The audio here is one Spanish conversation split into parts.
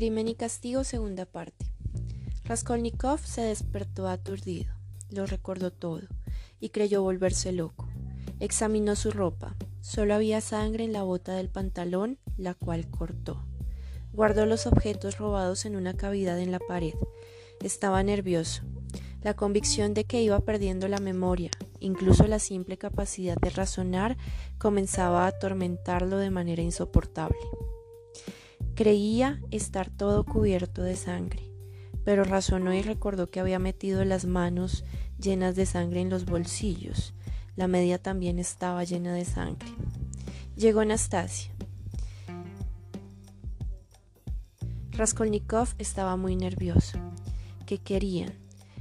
Crimen y Castigo, segunda parte. Raskolnikov se despertó aturdido, lo recordó todo y creyó volverse loco. Examinó su ropa. Solo había sangre en la bota del pantalón, la cual cortó. Guardó los objetos robados en una cavidad en la pared. Estaba nervioso. La convicción de que iba perdiendo la memoria, incluso la simple capacidad de razonar, comenzaba a atormentarlo de manera insoportable. Creía estar todo cubierto de sangre, pero razonó y recordó que había metido las manos llenas de sangre en los bolsillos. La media también estaba llena de sangre. Llegó Anastasia. Raskolnikov estaba muy nervioso. ¿Qué querían?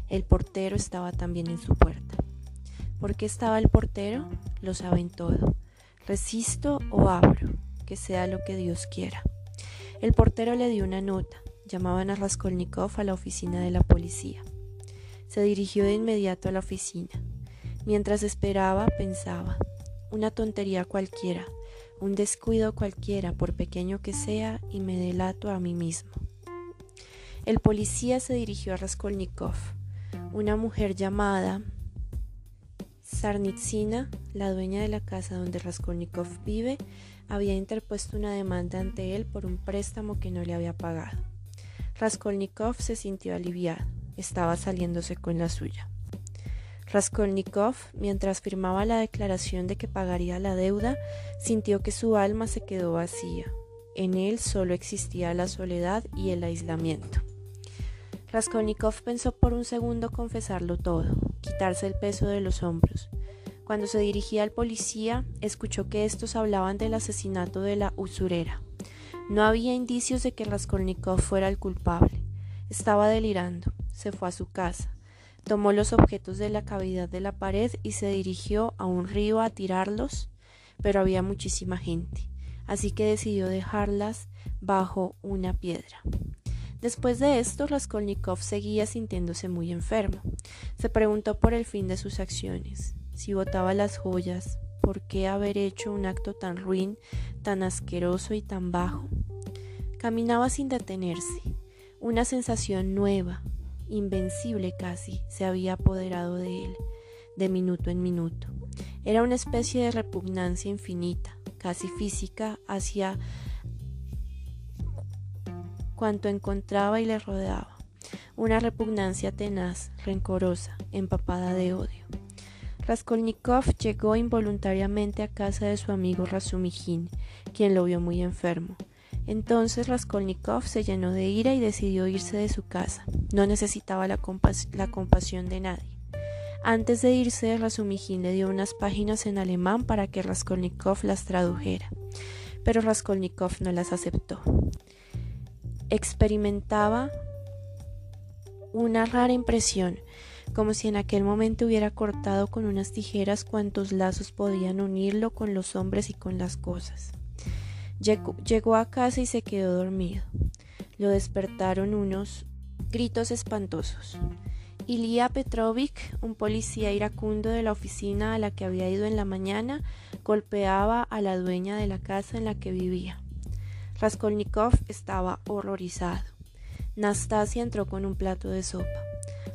El portero estaba también en su puerta. ¿Por qué estaba el portero? Lo saben todo. Resisto o abro, que sea lo que Dios quiera. El portero le dio una nota. Llamaban a Raskolnikov a la oficina de la policía. Se dirigió de inmediato a la oficina. Mientras esperaba, pensaba, una tontería cualquiera, un descuido cualquiera, por pequeño que sea, y me delato a mí mismo. El policía se dirigió a Raskolnikov. Una mujer llamada Sarnitsina, la dueña de la casa donde Raskolnikov vive, había interpuesto una demanda ante él por un préstamo que no le había pagado. Raskolnikov se sintió aliviado, estaba saliéndose con la suya. Raskolnikov, mientras firmaba la declaración de que pagaría la deuda, sintió que su alma se quedó vacía. En él solo existía la soledad y el aislamiento. Raskolnikov pensó por un segundo confesarlo todo, quitarse el peso de los hombros. Cuando se dirigía al policía, escuchó que estos hablaban del asesinato de la usurera. No había indicios de que Raskolnikov fuera el culpable. Estaba delirando. Se fue a su casa. Tomó los objetos de la cavidad de la pared y se dirigió a un río a tirarlos, pero había muchísima gente, así que decidió dejarlas bajo una piedra. Después de esto, Raskolnikov seguía sintiéndose muy enfermo. Se preguntó por el fin de sus acciones si botaba las joyas, ¿por qué haber hecho un acto tan ruin, tan asqueroso y tan bajo? Caminaba sin detenerse. Una sensación nueva, invencible casi, se había apoderado de él, de minuto en minuto. Era una especie de repugnancia infinita, casi física, hacia cuanto encontraba y le rodeaba. Una repugnancia tenaz, rencorosa, empapada de odio. Raskolnikov llegó involuntariamente a casa de su amigo Razumijin, quien lo vio muy enfermo. Entonces Raskolnikov se llenó de ira y decidió irse de su casa. No necesitaba la, compasión de nadie. Antes de irse, Razumijin le dio unas páginas en alemán para que Raskolnikov las tradujera, pero Raskolnikov no las aceptó. Experimentaba una rara impresión como si en aquel momento hubiera cortado con unas tijeras cuantos lazos podían unirlo con los hombres y con las cosas. Llegó, a casa y se quedó dormido. Lo despertaron unos gritos espantosos. Ilya Petrovich, un policía iracundo de la oficina a la que había ido en la mañana, golpeaba a la dueña de la casa en la que vivía. Raskolnikov estaba horrorizado. Nastasia entró con un plato de sopa.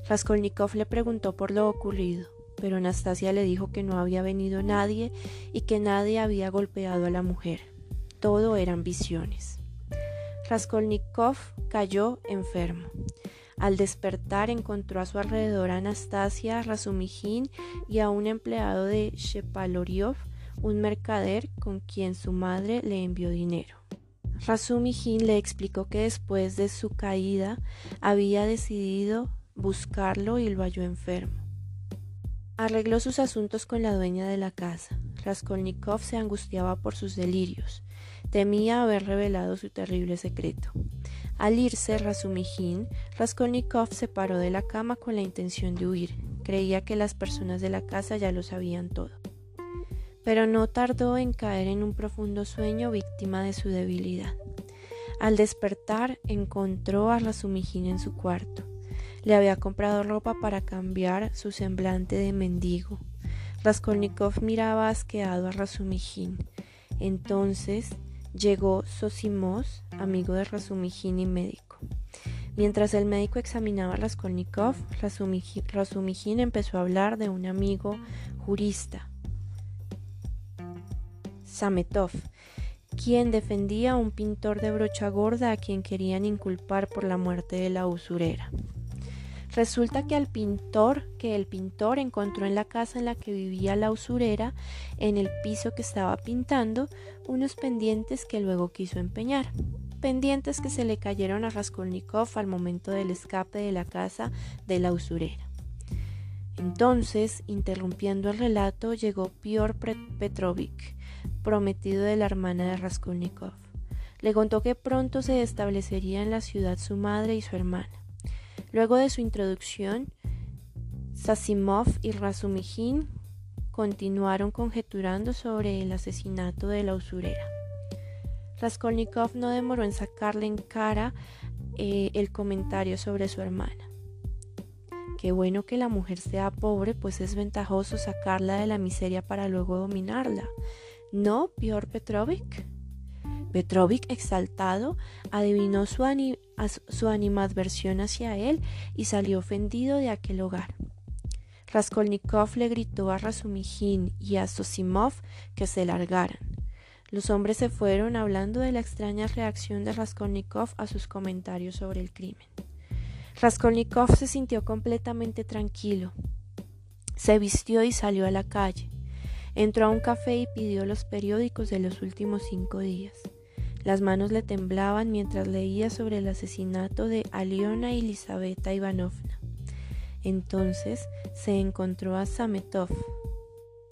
Raskolnikov le preguntó por lo ocurrido, pero Anastasia le dijo que no había venido nadie y que nadie había golpeado a la mujer. Todo eran visiones. Raskolnikov cayó enfermo. Al despertar encontró a su alrededor a Anastasia Razumijin y a un empleado de Shepaloriov, un mercader con quien su madre le envió dinero. Razumijin le explicó que después de su caída había decidido buscarlo y lo halló enfermo. Arregló sus asuntos con la dueña de la casa. Raskolnikov se angustiaba por sus delirios. Temía haber revelado su terrible secreto. Al irse Razumijin, Raskolnikov se paró de la cama con la intención de huir. Creía que las personas de la casa ya lo sabían todo. Pero no tardó en caer en un profundo sueño víctima de su debilidad. Al despertar encontró a Razumijin en su cuarto. Le había comprado ropa para cambiar su semblante de mendigo. Raskolnikov miraba asqueado a Razumijin. Entonces Llegó Sosimos, amigo de Razumijin y médico. Mientras el médico examinaba a Raskolnikov, Razumijin empezó a hablar de un amigo jurista, Sametov, quien defendía a un pintor de brocha gorda a quien querían inculpar por la muerte de la usurera. Resulta que al pintor, que el pintor encontró en la casa en la que vivía la usurera, en el piso que estaba pintando, unos pendientes que luego quiso empeñar. Pendientes que se le cayeron a Raskolnikov al momento del escape de la casa de la usurera. Entonces, interrumpiendo el relato, llegó Pior Petrovich, prometido de la hermana de Raskolnikov. Le contó que pronto se establecería en la ciudad su madre y su hermana. Luego de su introducción, Sasimov y Razumijin continuaron conjeturando sobre el asesinato de la usurera. Raskolnikov no demoró en sacarle en cara eh, el comentario sobre su hermana. Qué bueno que la mujer sea pobre, pues es ventajoso sacarla de la miseria para luego dominarla. ¿No, Pior Petrovich? Petrovich, exaltado, adivinó su, su animadversión hacia él y salió ofendido de aquel hogar. Raskolnikov le gritó a Razumijin y a Sosimov que se largaran. Los hombres se fueron hablando de la extraña reacción de Raskolnikov a sus comentarios sobre el crimen. Raskolnikov se sintió completamente tranquilo. Se vistió y salió a la calle. Entró a un café y pidió los periódicos de los últimos cinco días. Las manos le temblaban mientras leía sobre el asesinato de Aliona y Elisabetta Ivanovna. Entonces se encontró a Sametov,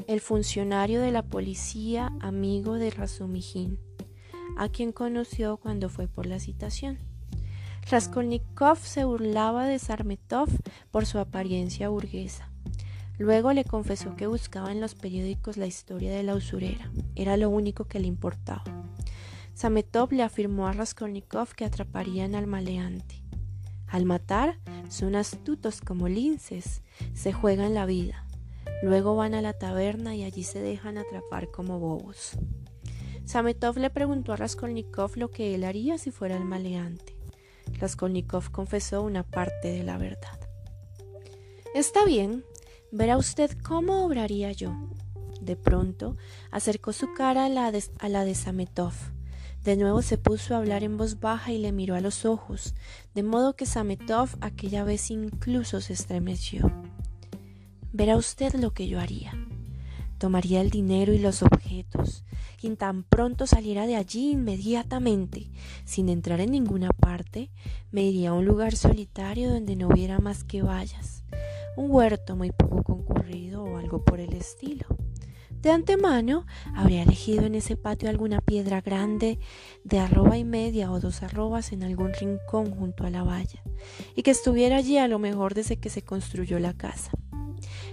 el funcionario de la policía amigo de Razumijin, a quien conoció cuando fue por la citación. Raskolnikov se burlaba de Sametov por su apariencia burguesa. Luego le confesó que buscaba en los periódicos la historia de la usurera. Era lo único que le importaba. Sametov le afirmó a Raskolnikov que atraparían al maleante. Al matar, son astutos como linces, se juegan la vida. Luego van a la taberna y allí se dejan atrapar como bobos. Sametov le preguntó a Raskolnikov lo que él haría si fuera el maleante. Raskolnikov confesó una parte de la verdad. Está bien, verá usted cómo obraría yo. De pronto acercó su cara a la de, a la de Sametov. De nuevo se puso a hablar en voz baja y le miró a los ojos, de modo que Sametov aquella vez incluso se estremeció. Verá usted lo que yo haría. Tomaría el dinero y los objetos, y tan pronto saliera de allí inmediatamente, sin entrar en ninguna parte, me iría a un lugar solitario donde no hubiera más que vallas, un huerto muy poco concurrido o algo por el estilo. De antemano habría elegido en ese patio alguna piedra grande de arroba y media o dos arrobas en algún rincón junto a la valla, y que estuviera allí a lo mejor desde que se construyó la casa.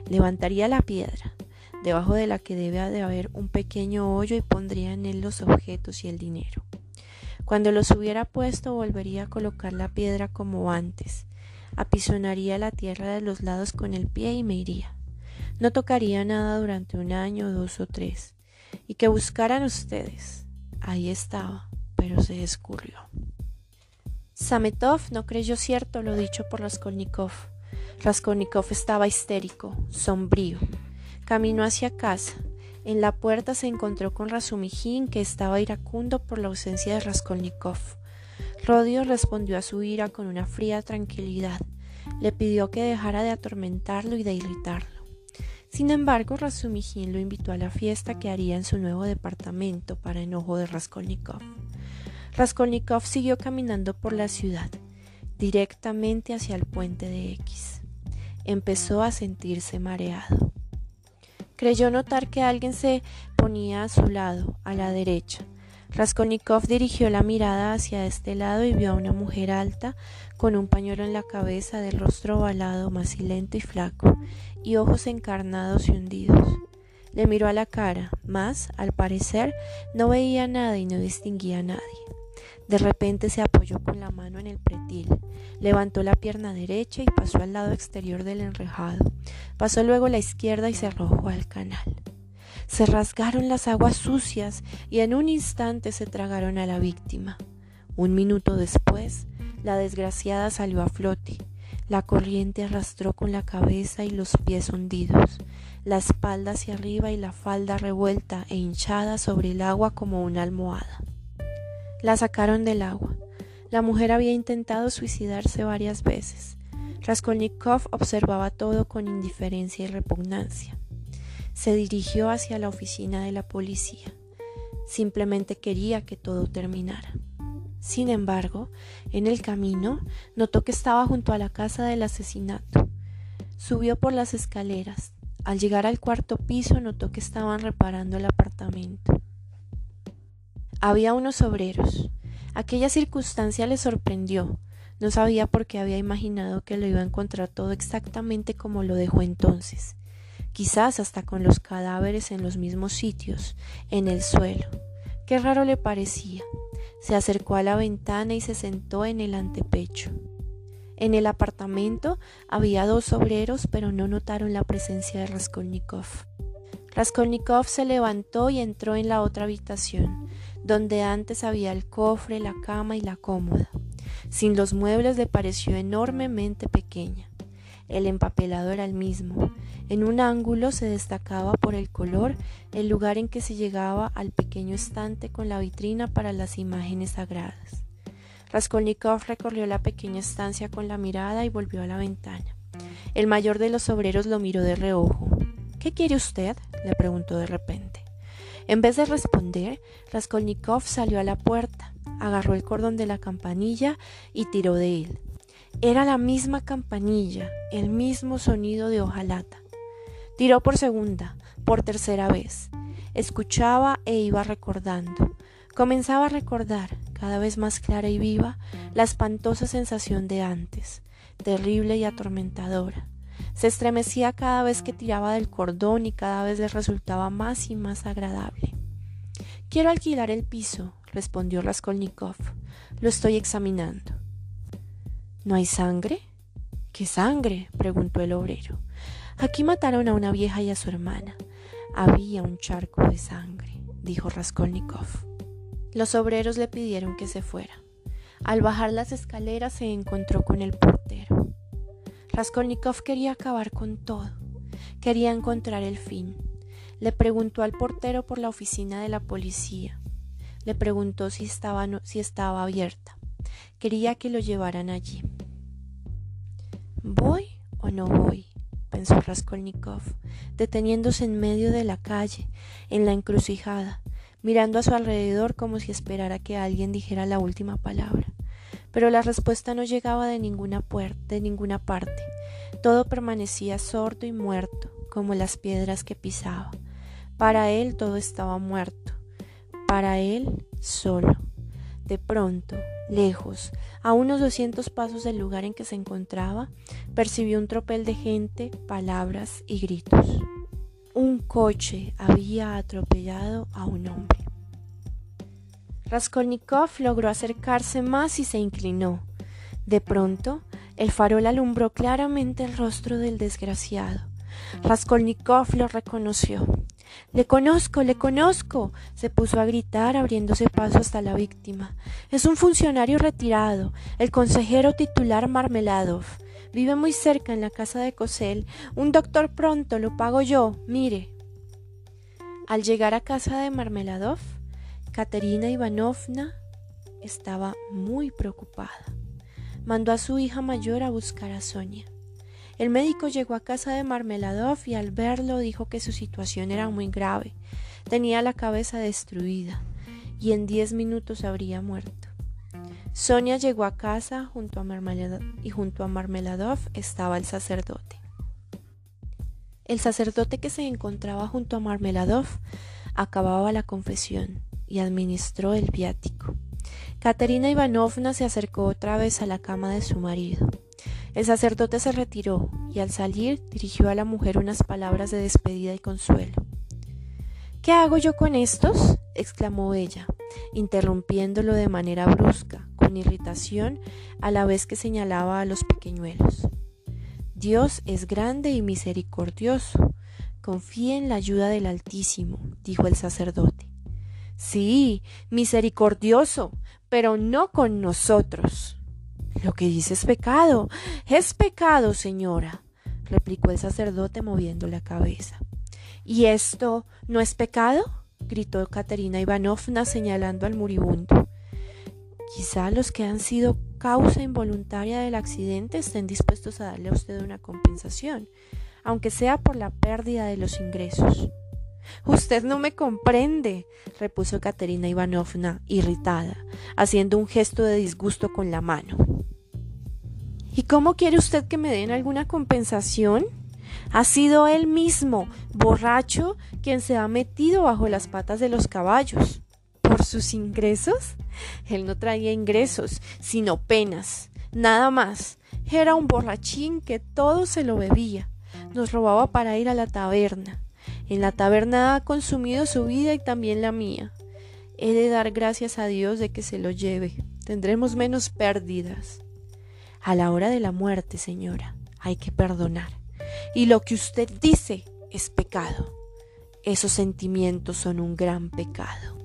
Levantaría la piedra, debajo de la que debe de haber un pequeño hoyo y pondría en él los objetos y el dinero. Cuando los hubiera puesto volvería a colocar la piedra como antes, apisonaría la tierra de los lados con el pie y me iría. No tocaría nada durante un año, dos o tres. Y que buscaran ustedes. Ahí estaba, pero se escurrió. Sametov no creyó cierto lo dicho por Raskolnikov. Raskolnikov estaba histérico, sombrío. Caminó hacia casa. En la puerta se encontró con Razumijin, que estaba iracundo por la ausencia de Raskolnikov. Rodio respondió a su ira con una fría tranquilidad. Le pidió que dejara de atormentarlo y de irritarlo. Sin embargo, Razumijin lo invitó a la fiesta que haría en su nuevo departamento para enojo de Raskolnikov. Raskolnikov siguió caminando por la ciudad, directamente hacia el puente de X. Empezó a sentirse mareado. Creyó notar que alguien se ponía a su lado, a la derecha. Raskolnikov dirigió la mirada hacia este lado y vio a una mujer alta, con un pañuelo en la cabeza, de rostro ovalado, macilento y flaco, y ojos encarnados y hundidos. Le miró a la cara, mas, al parecer, no veía nada y no distinguía a nadie. De repente se apoyó con la mano en el pretil, levantó la pierna derecha y pasó al lado exterior del enrejado. Pasó luego la izquierda y se arrojó al canal. Se rasgaron las aguas sucias y en un instante se tragaron a la víctima. Un minuto después, la desgraciada salió a flote. La corriente arrastró con la cabeza y los pies hundidos, la espalda hacia arriba y la falda revuelta e hinchada sobre el agua como una almohada. La sacaron del agua. La mujer había intentado suicidarse varias veces. Raskolnikov observaba todo con indiferencia y repugnancia. Se dirigió hacia la oficina de la policía. Simplemente quería que todo terminara. Sin embargo, en el camino notó que estaba junto a la casa del asesinato. Subió por las escaleras. Al llegar al cuarto piso notó que estaban reparando el apartamento. Había unos obreros. Aquella circunstancia le sorprendió. No sabía por qué había imaginado que lo iba a encontrar todo exactamente como lo dejó entonces, quizás hasta con los cadáveres en los mismos sitios, en el suelo. Qué raro le parecía. Se acercó a la ventana y se sentó en el antepecho. En el apartamento había dos obreros, pero no notaron la presencia de Raskolnikov. Raskolnikov se levantó y entró en la otra habitación, donde antes había el cofre, la cama y la cómoda. Sin los muebles le pareció enormemente pequeña. El empapelado era el mismo. En un ángulo se destacaba por el color el lugar en que se llegaba al pequeño estante con la vitrina para las imágenes sagradas. Raskolnikov recorrió la pequeña estancia con la mirada y volvió a la ventana. El mayor de los obreros lo miró de reojo. ¿Qué quiere usted? le preguntó de repente. En vez de responder, Raskolnikov salió a la puerta, agarró el cordón de la campanilla y tiró de él. Era la misma campanilla, el mismo sonido de hojalata. Tiró por segunda, por tercera vez. Escuchaba e iba recordando. Comenzaba a recordar, cada vez más clara y viva, la espantosa sensación de antes, terrible y atormentadora. Se estremecía cada vez que tiraba del cordón y cada vez le resultaba más y más agradable. Quiero alquilar el piso, respondió Raskolnikov. Lo estoy examinando. ¿No hay sangre? ¿Qué sangre? preguntó el obrero. Aquí mataron a una vieja y a su hermana. Había un charco de sangre, dijo Raskolnikov. Los obreros le pidieron que se fuera. Al bajar las escaleras se encontró con el portero. Raskolnikov quería acabar con todo. Quería encontrar el fin. Le preguntó al portero por la oficina de la policía. Le preguntó si estaba, si estaba abierta. Quería que lo llevaran allí. ¿Voy o no voy? Pensó Raskolnikov, deteniéndose en medio de la calle, en la encrucijada, mirando a su alrededor como si esperara que alguien dijera la última palabra. Pero la respuesta no llegaba de ninguna de ninguna parte. Todo permanecía sordo y muerto, como las piedras que pisaba. Para él todo estaba muerto. Para él solo. De pronto, lejos, a unos doscientos pasos del lugar en que se encontraba, percibió un tropel de gente, palabras y gritos. Un coche había atropellado a un hombre. Raskolnikov logró acercarse más y se inclinó. De pronto, el farol alumbró claramente el rostro del desgraciado. Raskolnikov lo reconoció. Le conozco, le conozco. se puso a gritar abriéndose paso hasta la víctima. Es un funcionario retirado, el consejero titular Marmeladov. Vive muy cerca en la casa de Cosel. Un doctor pronto, lo pago yo, mire. Al llegar a casa de Marmeladov, Katerina Ivanovna estaba muy preocupada. Mandó a su hija mayor a buscar a Sonia. El médico llegó a casa de Marmeladov y al verlo dijo que su situación era muy grave. Tenía la cabeza destruida y en diez minutos habría muerto. Sonia llegó a casa junto a Marmeladov, y junto a Marmeladov estaba el sacerdote. El sacerdote que se encontraba junto a Marmeladov acababa la confesión y administró el viático. Katerina Ivanovna se acercó otra vez a la cama de su marido. El sacerdote se retiró y al salir dirigió a la mujer unas palabras de despedida y consuelo. ¿Qué hago yo con estos? exclamó ella, interrumpiéndolo de manera brusca, con irritación, a la vez que señalaba a los pequeñuelos. Dios es grande y misericordioso, confíe en la ayuda del Altísimo, dijo el sacerdote. Sí, misericordioso, pero no con nosotros. Lo que dice es pecado. Es pecado, señora, replicó el sacerdote moviendo la cabeza. ¿Y esto no es pecado? Gritó Katerina Ivanovna señalando al moribundo. Quizá los que han sido causa involuntaria del accidente estén dispuestos a darle a usted una compensación, aunque sea por la pérdida de los ingresos. Usted no me comprende, repuso Katerina Ivanovna, irritada, haciendo un gesto de disgusto con la mano. ¿Y cómo quiere usted que me den alguna compensación? Ha sido él mismo, borracho, quien se ha metido bajo las patas de los caballos. ¿Por sus ingresos? Él no traía ingresos, sino penas, nada más. Era un borrachín que todo se lo bebía. Nos robaba para ir a la taberna. En la taberna ha consumido su vida y también la mía. He de dar gracias a Dios de que se lo lleve. Tendremos menos pérdidas. A la hora de la muerte, señora, hay que perdonar. Y lo que usted dice es pecado. Esos sentimientos son un gran pecado.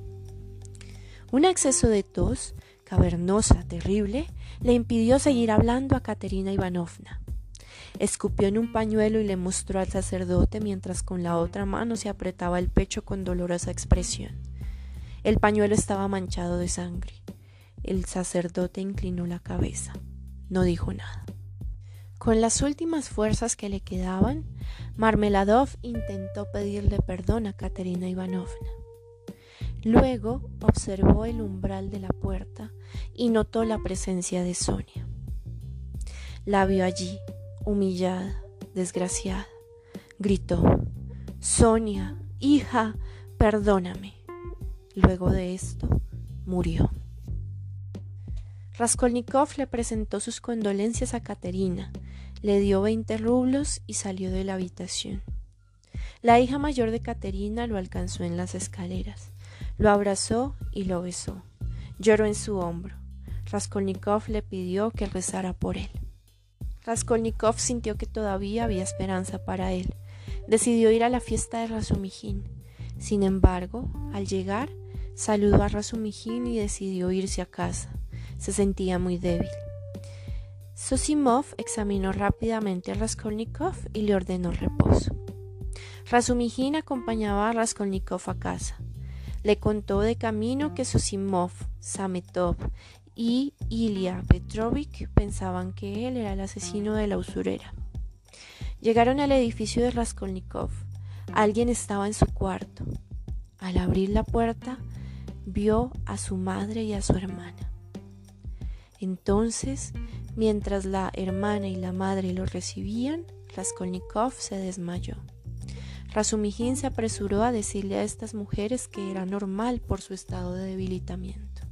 Un exceso de tos, cavernosa, terrible, le impidió seguir hablando a Caterina Ivanovna. Escupió en un pañuelo y le mostró al sacerdote mientras con la otra mano se apretaba el pecho con dolorosa expresión. El pañuelo estaba manchado de sangre. El sacerdote inclinó la cabeza. No dijo nada. Con las últimas fuerzas que le quedaban, Marmeladov intentó pedirle perdón a Katerina Ivanovna. Luego observó el umbral de la puerta y notó la presencia de Sonia. La vio allí, humillada, desgraciada. Gritó, Sonia, hija, perdóname. Luego de esto, murió. Raskolnikov le presentó sus condolencias a Caterina, le dio veinte rublos y salió de la habitación. La hija mayor de Caterina lo alcanzó en las escaleras, lo abrazó y lo besó. Lloró en su hombro. Raskolnikov le pidió que rezara por él. Raskolnikov sintió que todavía había esperanza para él. Decidió ir a la fiesta de Rasumijin. Sin embargo, al llegar, saludó a Rasumijin y decidió irse a casa. Se sentía muy débil. Sosimov examinó rápidamente a Raskolnikov y le ordenó reposo. Rasumijin acompañaba a Raskolnikov a casa. Le contó de camino que Sosimov, Sametov y Ilya Petrovich pensaban que él era el asesino de la usurera. Llegaron al edificio de Raskolnikov. Alguien estaba en su cuarto. Al abrir la puerta, vio a su madre y a su hermana. Entonces, mientras la hermana y la madre lo recibían, Raskolnikov se desmayó. Rasumijin se apresuró a decirle a estas mujeres que era normal por su estado de debilitamiento.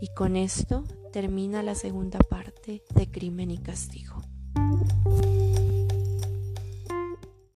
Y con esto termina la segunda parte de Crimen y Castigo.